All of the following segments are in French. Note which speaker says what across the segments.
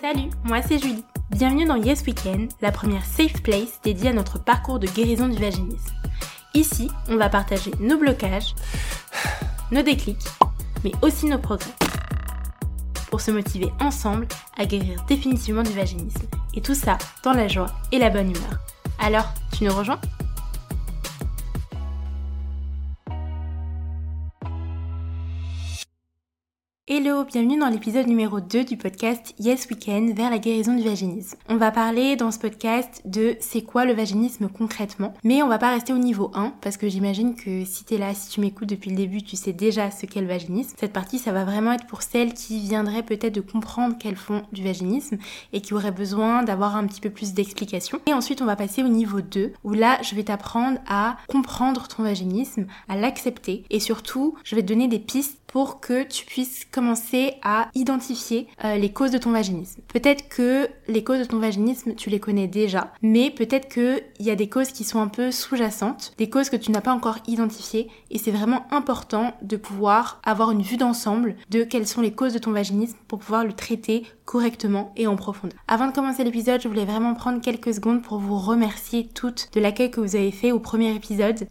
Speaker 1: Salut, moi c'est Julie. Bienvenue dans Yes Weekend, la première safe place dédiée à notre parcours de guérison du vaginisme. Ici, on va partager nos blocages, nos déclics, mais aussi nos progrès. Pour se motiver ensemble à guérir définitivement du vaginisme. Et tout ça dans la joie et la bonne humeur. Alors, tu nous rejoins? Hello, bienvenue dans l'épisode numéro 2 du podcast Yes Weekend vers la guérison du vaginisme. On va parler dans ce podcast de c'est quoi le vaginisme concrètement, mais on va pas rester au niveau 1 parce que j'imagine que si t'es là, si tu m'écoutes depuis le début, tu sais déjà ce qu'est le vaginisme. Cette partie, ça va vraiment être pour celles qui viendraient peut-être de comprendre qu'elles font du vaginisme et qui auraient besoin d'avoir un petit peu plus d'explications. Et ensuite, on va passer au niveau 2 où là, je vais t'apprendre à comprendre ton vaginisme, à l'accepter et surtout, je vais te donner des pistes pour que tu puisses commencer à identifier euh, les causes de ton vaginisme. Peut-être que les causes de ton vaginisme, tu les connais déjà, mais peut-être qu'il y a des causes qui sont un peu sous-jacentes, des causes que tu n'as pas encore identifiées, et c'est vraiment important de pouvoir avoir une vue d'ensemble de quelles sont les causes de ton vaginisme pour pouvoir le traiter correctement et en profondeur. Avant de commencer l'épisode, je voulais vraiment prendre quelques secondes pour vous remercier toutes de l'accueil que vous avez fait au premier épisode.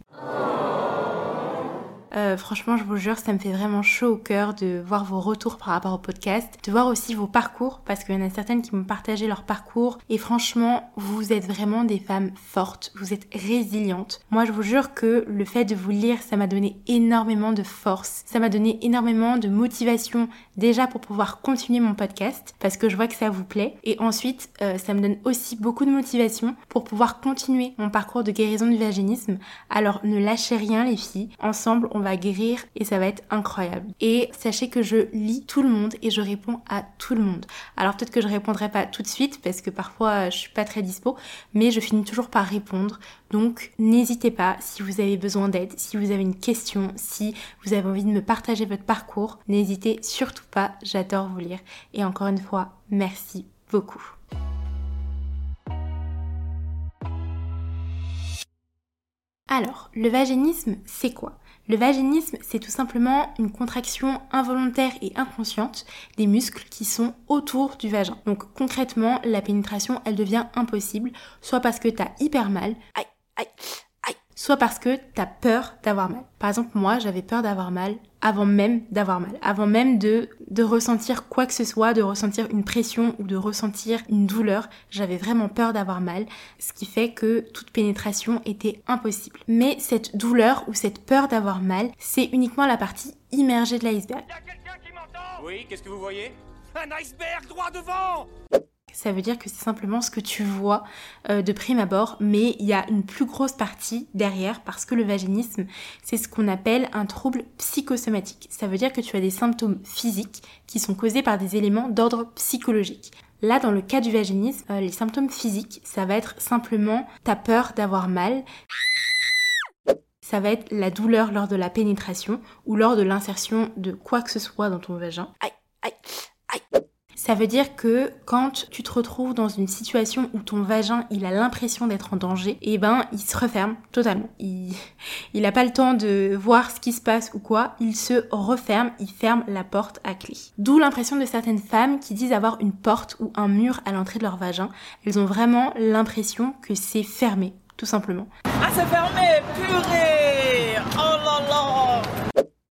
Speaker 1: Euh, franchement, je vous jure, ça me fait vraiment chaud au cœur de voir vos retours par rapport au podcast, de voir aussi vos parcours, parce qu'il y en a certaines qui m'ont partagé leur parcours. Et franchement, vous êtes vraiment des femmes fortes, vous êtes résilientes. Moi, je vous jure que le fait de vous lire, ça m'a donné énormément de force, ça m'a donné énormément de motivation déjà pour pouvoir continuer mon podcast, parce que je vois que ça vous plaît. Et ensuite, euh, ça me donne aussi beaucoup de motivation pour pouvoir continuer mon parcours de guérison du vaginisme. Alors ne lâchez rien les filles, ensemble on va guérir et ça va être incroyable. Et sachez que je lis tout le monde et je réponds à tout le monde. Alors peut-être que je répondrai pas tout de suite parce que parfois je suis pas très dispo, mais je finis toujours par répondre. Donc n'hésitez pas si vous avez besoin d'aide, si vous avez une question, si vous avez envie de me partager votre parcours, n'hésitez surtout pas, j'adore vous lire. Et encore une fois, merci beaucoup. Alors, le vaginisme, c'est quoi? Le vaginisme, c'est tout simplement une contraction involontaire et inconsciente des muscles qui sont autour du vagin. Donc concrètement, la pénétration, elle devient impossible, soit parce que t'as hyper mal, aïe, aïe, soit parce que t'as peur d'avoir mal. Par exemple, moi, j'avais peur d'avoir mal avant même d'avoir mal, avant même de, de ressentir quoi que ce soit, de ressentir une pression ou de ressentir une douleur. J'avais vraiment peur d'avoir mal, ce qui fait que toute pénétration était impossible. Mais cette douleur ou cette peur d'avoir mal, c'est uniquement la partie immergée de l'iceberg.
Speaker 2: Oui, qu'est-ce que vous voyez? Un iceberg droit devant
Speaker 1: ça veut dire que c'est simplement ce que tu vois euh, de prime abord, mais il y a une plus grosse partie derrière parce que le vaginisme, c'est ce qu'on appelle un trouble psychosomatique. Ça veut dire que tu as des symptômes physiques qui sont causés par des éléments d'ordre psychologique. Là, dans le cas du vaginisme, euh, les symptômes physiques, ça va être simplement ta peur d'avoir mal. Ça va être la douleur lors de la pénétration ou lors de l'insertion de quoi que ce soit dans ton vagin. Aïe, aïe, aïe. Ça veut dire que quand tu te retrouves dans une situation où ton vagin, il a l'impression d'être en danger, et eh ben, il se referme totalement. Il, il a pas le temps de voir ce qui se passe ou quoi. Il se referme, il ferme la porte à clé. D'où l'impression de certaines femmes qui disent avoir une porte ou un mur à l'entrée de leur vagin. Elles ont vraiment l'impression que c'est fermé, tout simplement.
Speaker 2: Ah, c'est fermé, purée Oh là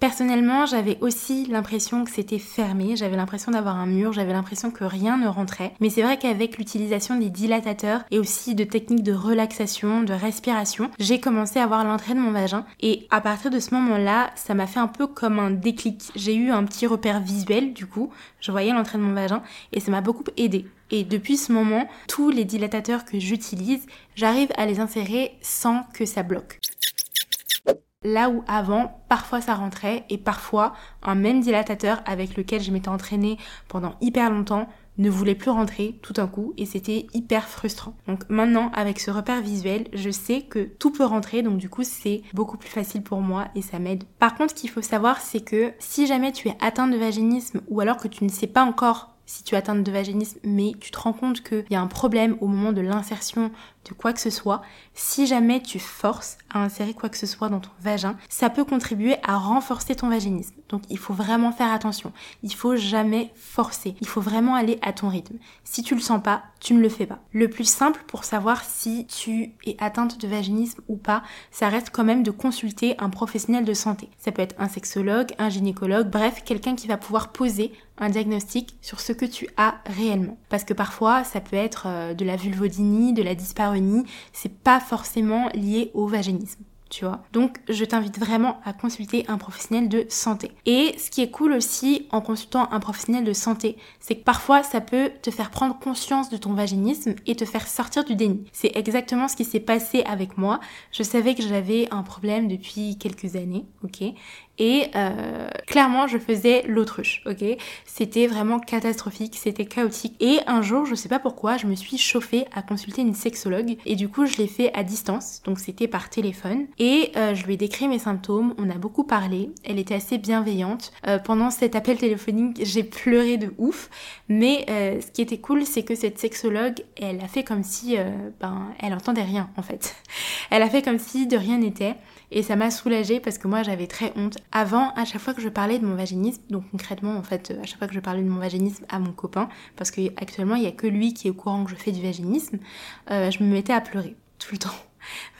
Speaker 1: Personnellement, j'avais aussi l'impression que c'était fermé, j'avais l'impression d'avoir un mur, j'avais l'impression que rien ne rentrait. Mais c'est vrai qu'avec l'utilisation des dilatateurs et aussi de techniques de relaxation, de respiration, j'ai commencé à voir l'entrée de mon vagin. Et à partir de ce moment-là, ça m'a fait un peu comme un déclic. J'ai eu un petit repère visuel, du coup, je voyais l'entrée de mon vagin et ça m'a beaucoup aidé. Et depuis ce moment, tous les dilatateurs que j'utilise, j'arrive à les insérer sans que ça bloque. Là où avant, parfois ça rentrait et parfois un même dilatateur avec lequel je m'étais entraînée pendant hyper longtemps ne voulait plus rentrer tout d'un coup et c'était hyper frustrant. Donc maintenant avec ce repère visuel, je sais que tout peut rentrer donc du coup c'est beaucoup plus facile pour moi et ça m'aide. Par contre, ce qu'il faut savoir c'est que si jamais tu es atteint de vaginisme ou alors que tu ne sais pas encore si tu es atteinte de vaginisme, mais tu te rends compte qu'il y a un problème au moment de l'insertion de quoi que ce soit, si jamais tu forces à insérer quoi que ce soit dans ton vagin, ça peut contribuer à renforcer ton vaginisme. Donc il faut vraiment faire attention. Il faut jamais forcer. Il faut vraiment aller à ton rythme. Si tu le sens pas, tu ne le fais pas. Le plus simple pour savoir si tu es atteinte de vaginisme ou pas, ça reste quand même de consulter un professionnel de santé. Ça peut être un sexologue, un gynécologue, bref, quelqu'un qui va pouvoir poser un diagnostic sur ce que tu as réellement. Parce que parfois, ça peut être euh, de la vulvodynie, de la c'est pas forcément lié au vaginisme tu vois. Donc je t'invite vraiment à consulter un professionnel de santé. Et ce qui est cool aussi en consultant un professionnel de santé, c'est que parfois ça peut te faire prendre conscience de ton vaginisme et te faire sortir du déni. C'est exactement ce qui s'est passé avec moi. Je savais que j'avais un problème depuis quelques années, ok? Et euh, clairement je faisais l'autruche, ok? C'était vraiment catastrophique, c'était chaotique. Et un jour, je sais pas pourquoi, je me suis chauffée à consulter une sexologue et du coup je l'ai fait à distance, donc c'était par téléphone. Et euh, je lui ai décrit mes symptômes, on a beaucoup parlé, elle était assez bienveillante. Euh, pendant cet appel téléphonique, j'ai pleuré de ouf, mais ce qui était cool, c'est que cette sexologue, elle a fait comme si, ben, elle entendait rien en fait. Elle a fait comme si de rien n'était. Et ça m'a soulagée parce que moi j'avais très honte. Avant, à chaque fois que je parlais de mon vaginisme, donc concrètement en fait, à chaque fois que je parlais de mon vaginisme à mon copain, parce qu'actuellement il n'y a que lui qui est au courant que je fais du vaginisme, euh, je me mettais à pleurer tout le temps.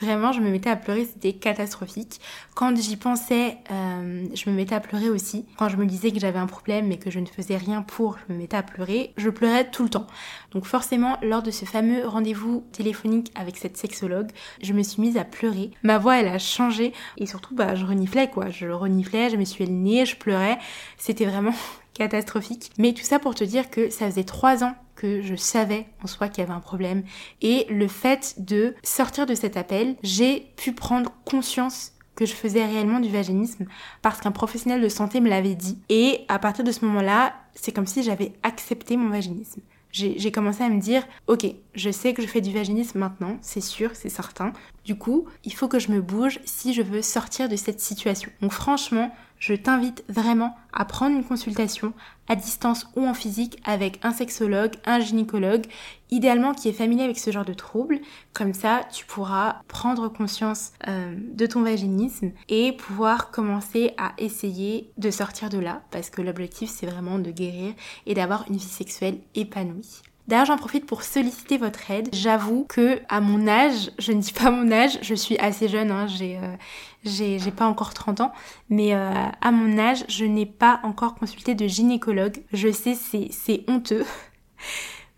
Speaker 1: Vraiment, je me mettais à pleurer, c'était catastrophique. Quand j'y pensais, euh, je me mettais à pleurer aussi. Quand je me disais que j'avais un problème mais que je ne faisais rien pour, je me mettais à pleurer. Je pleurais tout le temps. Donc forcément, lors de ce fameux rendez-vous téléphonique avec cette sexologue, je me suis mise à pleurer. Ma voix, elle a changé et surtout, bah, je reniflais quoi. Je reniflais, je me suis le je pleurais. C'était vraiment catastrophique. Mais tout ça pour te dire que ça faisait trois ans je savais en soi qu'il y avait un problème. Et le fait de sortir de cet appel, j'ai pu prendre conscience que je faisais réellement du vaginisme parce qu'un professionnel de santé me l'avait dit. Et à partir de ce moment-là, c'est comme si j'avais accepté mon vaginisme. J'ai commencé à me dire, ok, je sais que je fais du vaginisme maintenant, c'est sûr, c'est certain. Du coup, il faut que je me bouge si je veux sortir de cette situation. Donc franchement, je t'invite vraiment à prendre une consultation à distance ou en physique avec un sexologue, un gynécologue, idéalement qui est familier avec ce genre de troubles. Comme ça, tu pourras prendre conscience euh, de ton vaginisme et pouvoir commencer à essayer de sortir de là parce que l'objectif c'est vraiment de guérir et d'avoir une vie sexuelle épanouie. D'ailleurs, j'en profite pour solliciter votre aide. J'avoue que à mon âge, je ne dis pas mon âge, je suis assez jeune, hein, j'ai, euh, j'ai, pas encore 30 ans, mais euh, à mon âge, je n'ai pas encore consulté de gynécologue. Je sais, c'est, c'est honteux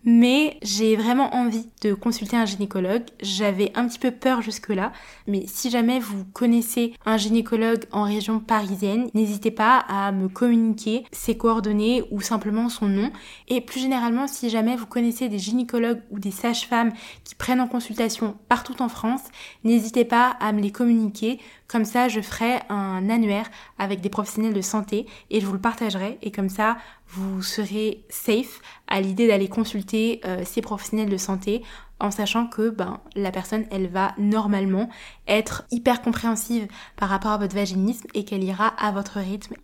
Speaker 1: mais j'ai vraiment envie de consulter un gynécologue. J'avais un petit peu peur jusque-là, mais si jamais vous connaissez un gynécologue en région parisienne, n'hésitez pas à me communiquer ses coordonnées ou simplement son nom. Et plus généralement, si jamais vous connaissez des gynécologues ou des sages-femmes qui prennent en consultation partout en France, n'hésitez pas à me les communiquer. Comme ça, je ferai un annuaire avec des professionnels de santé et je vous le partagerai. Et comme ça, vous serez safe à l'idée d'aller consulter euh, ces professionnels de santé en sachant que ben, la personne, elle va normalement être hyper compréhensive par rapport à votre vaginisme et qu'elle ira à votre rythme.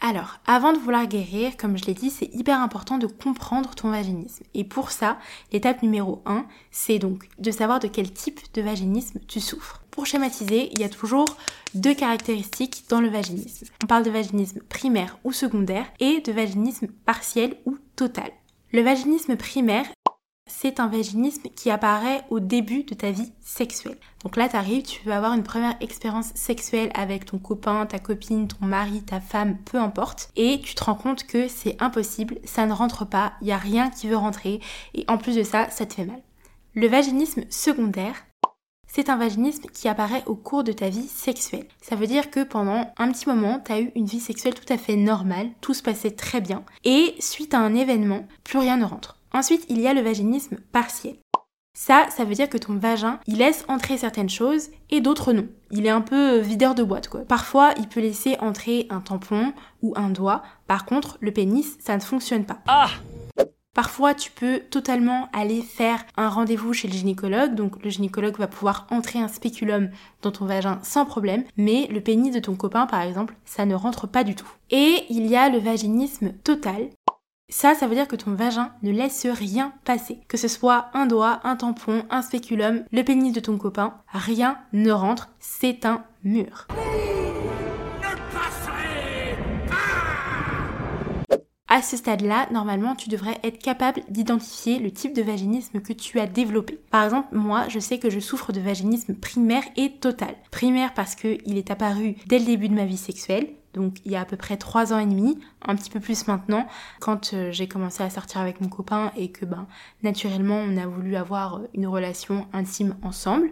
Speaker 1: Alors, avant de vouloir guérir, comme je l'ai dit, c'est hyper important de comprendre ton vaginisme. Et pour ça, l'étape numéro 1, c'est donc de savoir de quel type de vaginisme tu souffres. Pour schématiser, il y a toujours deux caractéristiques dans le vaginisme. On parle de vaginisme primaire ou secondaire et de vaginisme partiel ou total. Le vaginisme primaire c'est un vaginisme qui apparaît au début de ta vie sexuelle. Donc là, tu arrives, tu veux avoir une première expérience sexuelle avec ton copain, ta copine, ton mari, ta femme, peu importe, et tu te rends compte que c'est impossible, ça ne rentre pas, il n'y a rien qui veut rentrer, et en plus de ça, ça te fait mal. Le vaginisme secondaire, c'est un vaginisme qui apparaît au cours de ta vie sexuelle. Ça veut dire que pendant un petit moment, tu as eu une vie sexuelle tout à fait normale, tout se passait très bien, et suite à un événement, plus rien ne rentre. Ensuite, il y a le vaginisme partiel. Ça, ça veut dire que ton vagin, il laisse entrer certaines choses et d'autres non. Il est un peu euh, videur de boîte quoi. Parfois, il peut laisser entrer un tampon ou un doigt. Par contre, le pénis, ça ne fonctionne pas. Ah Parfois, tu peux totalement aller faire un rendez-vous chez le gynécologue, donc le gynécologue va pouvoir entrer un spéculum dans ton vagin sans problème, mais le pénis de ton copain, par exemple, ça ne rentre pas du tout. Et il y a le vaginisme total, Ça, ça veut dire que ton vagin ne laisse rien passer. Que ce soit un doigt, un tampon, un spéculum, le pénis de ton copain, rien ne rentre, c'est un mur. À ce stade-là, normalement, tu devrais être capable d'identifier le type de vaginisme que tu as développé. Par exemple, moi, je sais que je souffre de vaginisme primaire et total. Primaire parce qu'il est apparu dès le début de ma vie sexuelle, donc il y a à peu près trois ans et demi, un petit peu plus maintenant, quand euh, j'ai commencé à sortir avec mon copain et que ben naturellement on a voulu avoir une relation intime ensemble.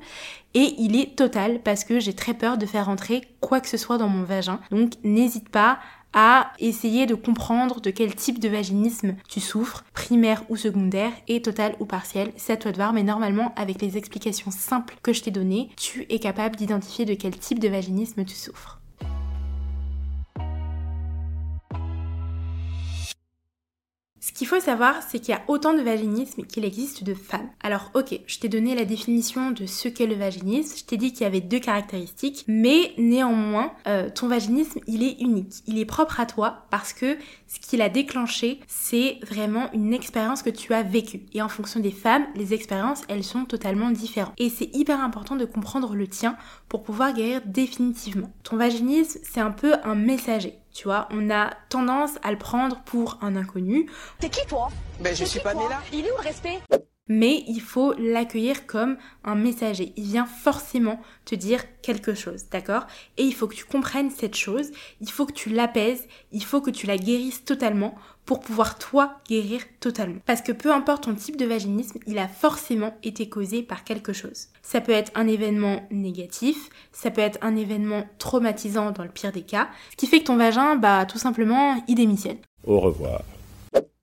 Speaker 1: Et il est total parce que j'ai très peur de faire entrer quoi que ce soit dans mon vagin. Donc n'hésite pas à essayer de comprendre de quel type de vaginisme tu souffres, primaire ou secondaire, et total ou partiel, c'est à toi de voir, mais normalement avec les explications simples que je t'ai données, tu es capable d'identifier de quel type de vaginisme tu souffres. Qu'il faut savoir, c'est qu'il y a autant de vaginisme qu'il existe de femmes. Alors ok, je t'ai donné la définition de ce qu'est le vaginisme, je t'ai dit qu'il y avait deux caractéristiques, mais néanmoins, euh, ton vaginisme, il est unique, il est propre à toi parce que ce qui l'a déclenché, c'est vraiment une expérience que tu as vécue. Et en fonction des femmes, les expériences, elles sont totalement différentes. Et c'est hyper important de comprendre le tien pour pouvoir guérir définitivement. Ton vaginisme, c'est un peu un messager. Tu vois, on a tendance à le prendre pour un inconnu.
Speaker 3: T'es qui toi?
Speaker 2: Ben je suis pas là.
Speaker 3: Il est où le respect?
Speaker 1: Mais il faut l'accueillir comme un messager. Il vient forcément te dire quelque chose, d'accord? Et il faut que tu comprennes cette chose, il faut que tu l'apaises, il faut que tu la guérisses totalement pour pouvoir toi guérir totalement. Parce que peu importe ton type de vaginisme, il a forcément été causé par quelque chose. Ça peut être un événement négatif, ça peut être un événement traumatisant dans le pire des cas, ce qui fait que ton vagin, bah tout simplement, il démissionne.
Speaker 4: Au revoir.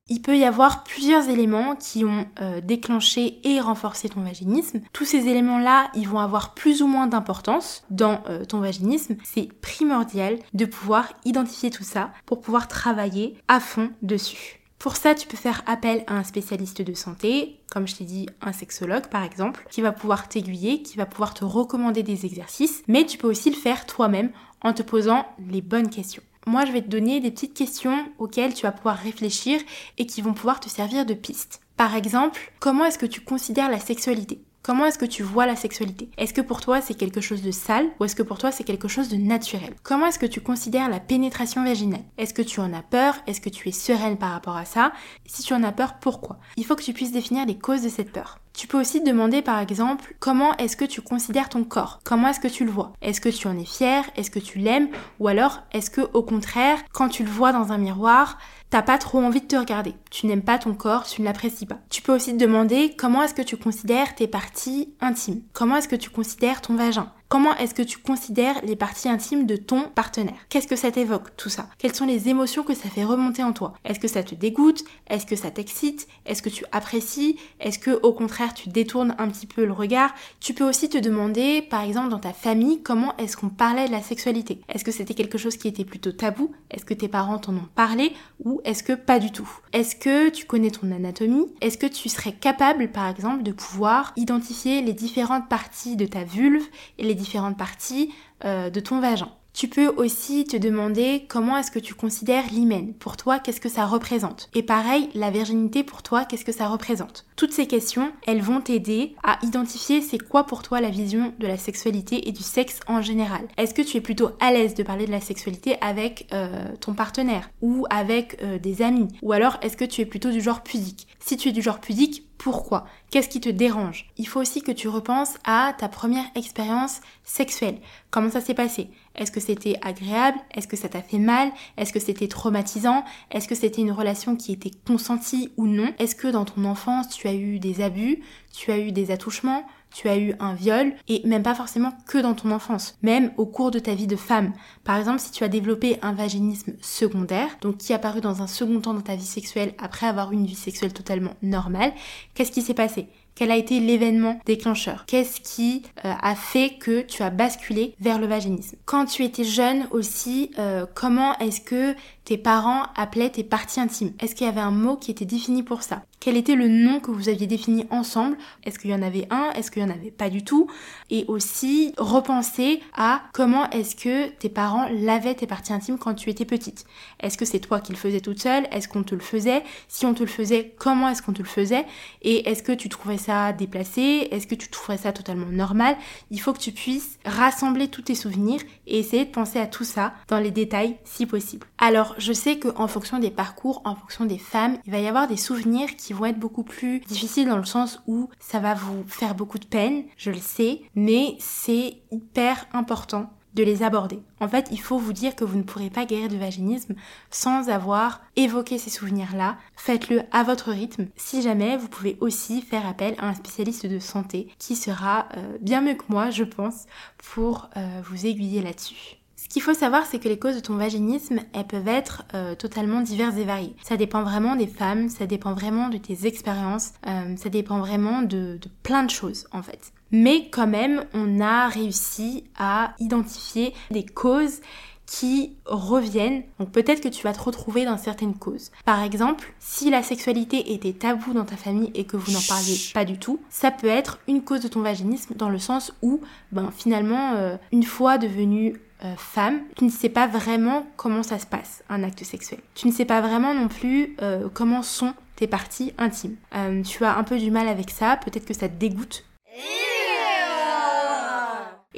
Speaker 1: Il peut y avoir plusieurs éléments qui ont euh, déclenché et renforcé ton vaginisme. Tous ces éléments-là, ils vont avoir plus ou moins d'importance dans euh, ton vaginisme. C'est primordial de pouvoir identifier tout ça pour pouvoir travailler à fond dessus. Pour ça, tu peux faire appel à un spécialiste de santé, comme je t'ai dit, un sexologue par exemple, qui va pouvoir t'aiguiller, qui va pouvoir te recommander des exercices, mais tu peux aussi le faire toi-même en te posant les bonnes questions moi je vais te donner des petites questions auxquelles tu vas pouvoir réfléchir et qui vont pouvoir te servir de piste. Par exemple, comment est-ce que tu considères la sexualité? Comment est-ce que tu vois la sexualité? Est-ce que pour toi c'est quelque chose de sale ou est-ce que pour toi c'est quelque chose de naturel? Comment est-ce que tu considères la pénétration vaginale? Est-ce que tu en as peur? Est-ce que tu es sereine par rapport à ça? Si tu en as peur, pourquoi? Il faut que tu puisses définir les causes de cette peur. Tu peux aussi demander par exemple comment est-ce que tu considères ton corps? Comment est-ce que tu le vois? Est-ce que tu en es fier Est-ce que tu l'aimes? Ou alors est-ce que au contraire, quand tu le vois dans un miroir, t'as pas trop envie de te regarder. Tu n'aimes pas ton corps, tu ne l'apprécies pas. Tu peux aussi te demander comment est-ce que tu considères tes parties intimes? Comment est-ce que tu considères ton vagin? Comment est-ce que tu considères les parties intimes de ton partenaire? Qu'est-ce que ça t'évoque tout ça? Quelles sont les émotions que ça fait remonter en toi? Est-ce que ça te dégoûte? Est-ce que ça t'excite? Est-ce que tu apprécies? Est-ce que au contraire tu détournes un petit peu le regard? Tu peux aussi te demander par exemple dans ta famille comment est-ce qu'on parlait de la sexualité? Est-ce que c'était quelque chose qui était plutôt tabou? Est-ce que tes parents t'en ont parlé? Ou est-ce que pas du tout? Est-ce que tu connais ton anatomie? Est-ce que tu serais capable par exemple de pouvoir identifier les différentes parties de ta vulve et les différentes parties euh, de ton vagin. Tu peux aussi te demander comment est-ce que tu considères l'hymen. Pour toi, qu'est-ce que ça représente? Et pareil, la virginité pour toi, qu'est-ce que ça représente? Toutes ces questions, elles vont t'aider à identifier c'est quoi pour toi la vision de la sexualité et du sexe en général. Est-ce que tu es plutôt à l'aise de parler de la sexualité avec euh, ton partenaire ou avec euh, des amis? Ou alors est-ce que tu es plutôt du genre pudique? Si tu es du genre pudique, pourquoi? Qu'est-ce qui te dérange? Il faut aussi que tu repenses à ta première expérience sexuelle. Comment ça s'est passé? Est-ce que c'était agréable? Est-ce que ça t'a fait mal? Est-ce que c'était traumatisant? Est-ce que c'était une relation qui était consentie ou non? Est-ce que dans ton enfance tu as eu des abus? Tu as eu des attouchements? Tu as eu un viol, et même pas forcément que dans ton enfance, même au cours de ta vie de femme. Par exemple, si tu as développé un vaginisme secondaire, donc qui est apparu dans un second temps dans ta vie sexuelle après avoir eu une vie sexuelle totalement normale, qu'est-ce qui s'est passé? Quel a été l'événement déclencheur? Qu'est-ce qui euh, a fait que tu as basculé vers le vaginisme? Quand tu étais jeune aussi, euh, comment est-ce que tes parents appelaient tes parties intimes? Est-ce qu'il y avait un mot qui était défini pour ça? Quel était le nom que vous aviez défini ensemble? Est-ce qu'il y en avait un? Est-ce qu'il y en avait pas du tout? Et aussi repenser à comment est-ce que tes parents lavaient tes parties intimes quand tu étais petite. Est-ce que c'est toi qui le faisais toute seule? Est-ce qu'on te le faisait? Si on te le faisait, comment est-ce qu'on te le faisait? Et est-ce que tu trouvais ça déplacé Est-ce que tu trouverais ça totalement normal? Il faut que tu puisses rassembler tous tes souvenirs et essayer de penser à tout ça dans les détails si possible. Alors, je sais qu'en fonction des parcours, en fonction des femmes, il va y avoir des souvenirs qui vont être beaucoup plus difficiles dans le sens où ça va vous faire beaucoup de peine, je le sais, mais c'est hyper important de les aborder. En fait, il faut vous dire que vous ne pourrez pas guérir du vaginisme sans avoir évoqué ces souvenirs-là. Faites-le à votre rythme. Si jamais, vous pouvez aussi faire appel à un spécialiste de santé qui sera euh, bien mieux que moi, je pense, pour euh, vous aiguiller là-dessus. Ce qu'il faut savoir, c'est que les causes de ton vaginisme, elles peuvent être euh, totalement diverses et variées. Ça dépend vraiment des femmes, ça dépend vraiment de tes expériences, ça dépend vraiment de, de plein de choses en fait mais quand même on a réussi à identifier des causes qui reviennent. Donc peut-être que tu vas te retrouver dans certaines causes. Par exemple, si la sexualité était tabou dans ta famille et que vous n'en parliez pas du tout, ça peut être une cause de ton vaginisme dans le sens où, ben finalement, euh, une fois devenue euh, femme, tu ne sais pas vraiment comment ça se passe, un acte sexuel. Tu ne sais pas vraiment non plus euh, comment sont tes parties intimes. tu as un peu du mal avec ça, peut-être que ça te dégoûte et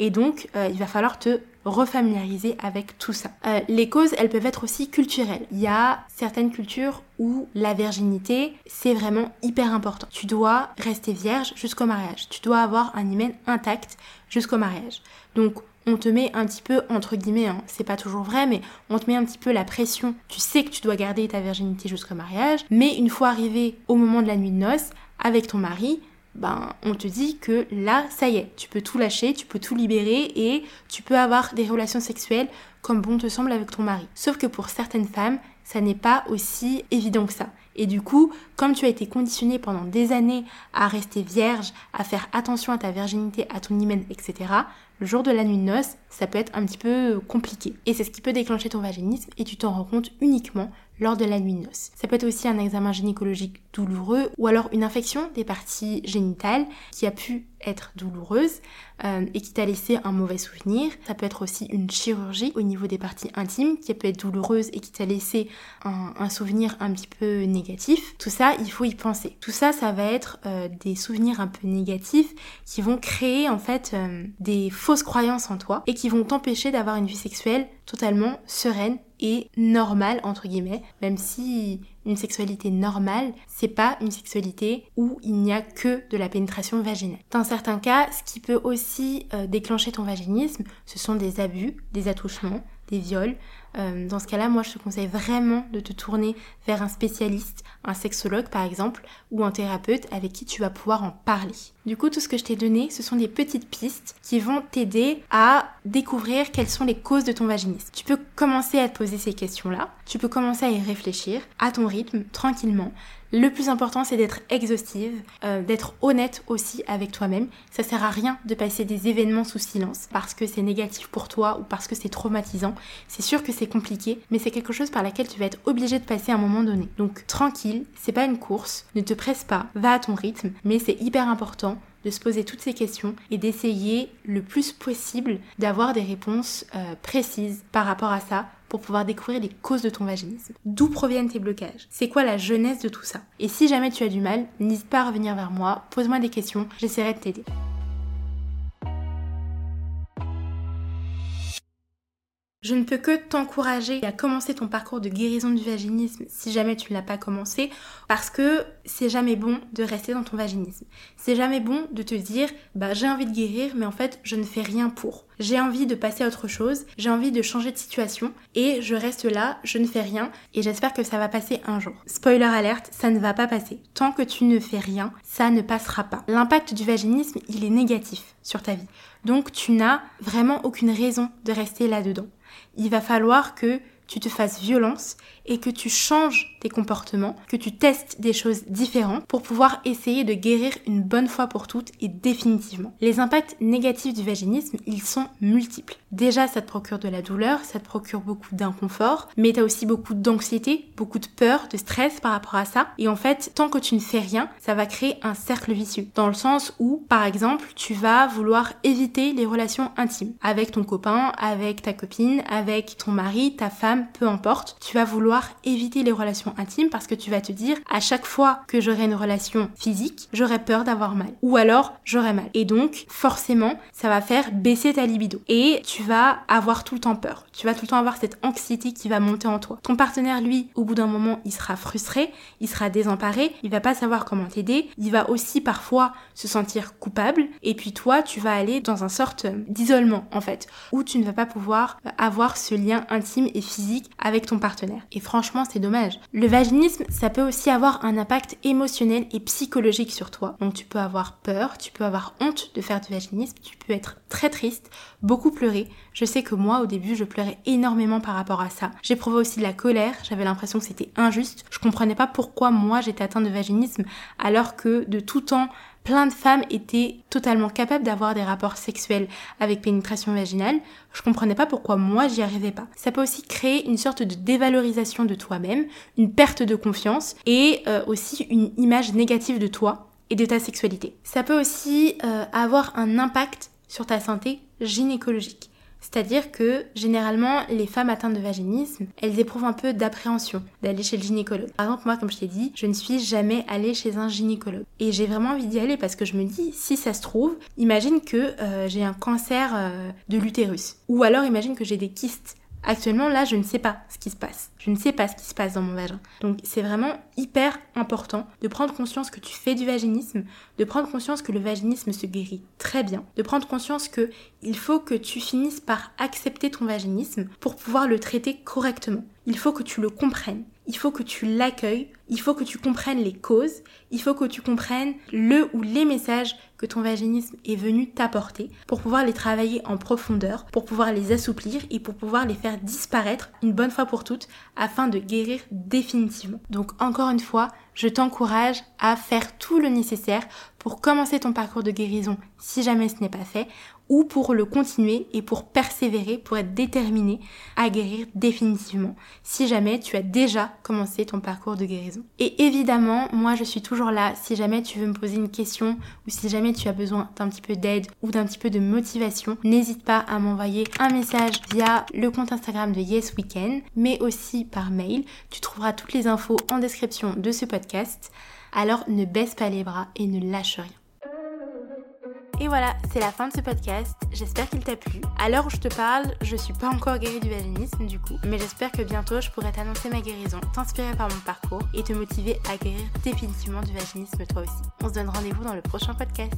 Speaker 1: donc, euh, il va falloir te refamiliariser avec tout ça. Euh, les causes, elles peuvent être aussi culturelles. Il y a certaines cultures où la virginité, c'est vraiment hyper important. Tu dois rester vierge jusqu'au mariage. Tu dois avoir un hymen intact jusqu'au mariage. Donc, on te met un petit peu, entre guillemets, hein, c'est pas toujours vrai, mais on te met un petit peu la pression. Tu sais que tu dois garder ta virginité jusqu'au mariage, mais une fois arrivé au moment de la nuit de noces, avec ton mari, ben, on te dit que là, ça y est, tu peux tout lâcher, tu peux tout libérer et tu peux avoir des relations sexuelles comme bon te semble avec ton mari. Sauf que pour certaines femmes, ça n'est pas aussi évident que ça. Et du coup, comme tu as été conditionné pendant des années à rester vierge, à faire attention à ta virginité, à ton hymen, etc., le jour de la nuit de noces, ça peut être un petit peu compliqué. Et c'est ce qui peut déclencher ton vaginisme et tu t'en rends compte uniquement lors de la nuit de. Ça peut être aussi un examen gynécologique douloureux ou alors une infection des parties génitales qui a pu être douloureuse euh, et qui t'a laissé un mauvais souvenir. Ça peut être aussi une chirurgie au niveau des parties intimes qui peut être douloureuse et qui t'a laissé un, souvenir un petit peu négatif. Tout ça, il faut y penser. Tout ça, ça va être euh, des souvenirs un peu négatifs qui vont créer en fait euh, des fausses croyances en toi et qui vont t'empêcher d'avoir une vie sexuelle totalement sereine et normale entre guillemets, même si une sexualité normale, c'est pas une sexualité où il n'y a que de la pénétration vaginale. Dans certains cas, ce qui peut aussi euh, déclencher ton vaginisme, ce sont des abus, des attouchements, des viols. Euh, dans ce cas-là, moi, je te conseille vraiment de te tourner vers un spécialiste, un sexologue par exemple, ou un thérapeute avec qui tu vas pouvoir en parler. Du coup, tout ce que je t'ai donné, ce sont des petites pistes qui vont t'aider à découvrir quelles sont les causes de ton vaginisme. Tu peux commencer à te poser ces questions-là, tu peux commencer à y réfléchir à ton rythme, tranquillement. Le plus important, c'est d'être exhaustive, euh, d'être honnête aussi avec toi-même. Ça sert à rien de passer des événements sous silence parce que c'est négatif pour toi ou parce que c'est traumatisant. C'est sûr que c'est compliqué, mais c'est quelque chose par laquelle tu vas être obligé de passer à un moment donné. Donc tranquille, c'est pas une course, ne te presse pas, va à ton rythme, mais c'est hyper important de se poser toutes ces questions et d'essayer le plus possible d'avoir des réponses euh, précises par rapport à ça pour pouvoir découvrir les causes de ton vaginisme. D'où proviennent tes blocages? C'est quoi la jeunesse de tout ça? Et si jamais tu as du mal, n'hésite pas à revenir vers moi, pose-moi des questions, j'essaierai de t'aider. Je ne peux que t'encourager à commencer ton parcours de guérison du vaginisme si jamais tu ne l'as pas commencé, parce que c'est jamais bon de rester dans ton vaginisme. C'est jamais bon de te dire, bah j'ai envie de guérir, mais en fait je ne fais rien pour. J'ai envie de passer à autre chose, j'ai envie de changer de situation, et je reste là, je ne fais rien, et j'espère que ça va passer un jour. Spoiler alerte, ça ne va pas passer. Tant que tu ne fais rien, ça ne passera pas. L'impact du vaginisme, il est négatif sur ta vie. Donc tu n'as vraiment aucune raison de rester là-dedans il va falloir que tu te fasses violence et que tu changes tes comportements, que tu testes des choses différentes pour pouvoir essayer de guérir une bonne fois pour toutes et définitivement. Les impacts négatifs du vaginisme, ils sont multiples. Déjà, ça te procure de la douleur, ça te procure beaucoup d'inconfort, mais tu as aussi beaucoup d'anxiété, beaucoup de peur, de stress par rapport à ça. Et en fait, tant que tu ne fais rien, ça va créer un cercle vicieux. Dans le sens où, par exemple, tu vas vouloir éviter les relations intimes avec ton copain, avec ta copine, avec ton mari, ta femme, peu importe. Tu vas vouloir éviter les relations intimes parce que tu vas te dire à chaque fois que j'aurai une relation physique, j'aurai peur d'avoir mal. Ou alors j'aurai mal. Et donc, forcément, ça va faire baisser ta libido. Et tu vas avoir tout le temps peur. Tu vas tout le temps avoir cette anxiété qui va monter en toi. Ton partenaire, lui, au bout d'un moment, il sera frustré, il sera désemparé, il va pas savoir comment t'aider, il va aussi parfois se sentir coupable, et puis toi, tu vas aller dans un sorte d'isolement, en fait, où tu ne vas pas pouvoir avoir ce lien intime et physique avec ton partenaire. Et franchement, c'est dommage. Le vaginisme, ça peut aussi avoir un impact émotionnel et psychologique sur toi. Donc tu peux avoir peur, tu peux avoir honte de faire du vaginisme, tu peux être très triste, beaucoup pleurer. Je sais que moi, au début, je pleurais énormément par rapport à ça. J'éprouvais aussi de la colère, j'avais l'impression que c'était injuste. Je comprenais pas pourquoi moi j'étais atteinte de vaginisme alors que de tout temps, plein de femmes étaient totalement capables d'avoir des rapports sexuels avec pénétration vaginale. Je comprenais pas pourquoi moi j'y arrivais pas. Ça peut aussi créer une sorte de dévalorisation de toi-même, une perte de confiance et euh, aussi une image négative de toi et de ta sexualité. Ça peut aussi euh, avoir un impact sur ta santé gynécologique. C'est-à-dire que généralement, les femmes atteintes de vaginisme, elles éprouvent un peu d'appréhension d'aller chez le gynécologue. Par exemple, moi, comme je t'ai dit, je ne suis jamais allée chez un gynécologue. Et j'ai vraiment envie d'y aller parce que je me dis, si ça se trouve, imagine que euh, j'ai un cancer euh, de l'utérus. Ou alors imagine que j'ai des kystes Actuellement, là, je ne sais pas ce qui se passe. Je ne sais pas ce qui se passe dans mon vagin. Donc, c'est vraiment hyper important de prendre conscience que tu fais du vaginisme, de prendre conscience que le vaginisme se guérit très bien, de prendre conscience que il faut que tu finisses par accepter ton vaginisme pour pouvoir le traiter correctement. Il faut que tu le comprennes il faut que tu l'accueilles, il faut que tu comprennes les causes, il faut que tu comprennes le ou les messages que ton vaginisme est venu t'apporter pour pouvoir les travailler en profondeur, pour pouvoir les assouplir et pour pouvoir les faire disparaître une bonne fois pour toutes afin de guérir définitivement. Donc encore une fois, je t'encourage à faire tout le nécessaire pour commencer ton parcours de guérison si jamais ce n'est pas fait ou pour le continuer et pour persévérer, pour être déterminé à guérir définitivement si jamais tu as déjà commencé ton parcours de guérison. Et évidemment, moi je suis toujours là si jamais tu veux me poser une question ou si jamais tu as besoin d'un petit peu d'aide ou d'un petit peu de motivation, n'hésite pas à m'envoyer un message via le compte Instagram de Yes Weekend, mais aussi par mail. Tu trouveras toutes les infos en description de ce podcast. Alors ne baisse pas les bras et ne lâche rien. Et voilà, c'est la fin de ce podcast. J'espère qu'il t'a plu. À l'heure où je te parle, je suis pas encore guérie du vaginisme du coup, mais j'espère que bientôt je pourrai t'annoncer ma guérison, t'inspirer par mon parcours et te motiver à guérir définitivement du vaginisme toi aussi. On se donne rendez-vous dans le prochain podcast.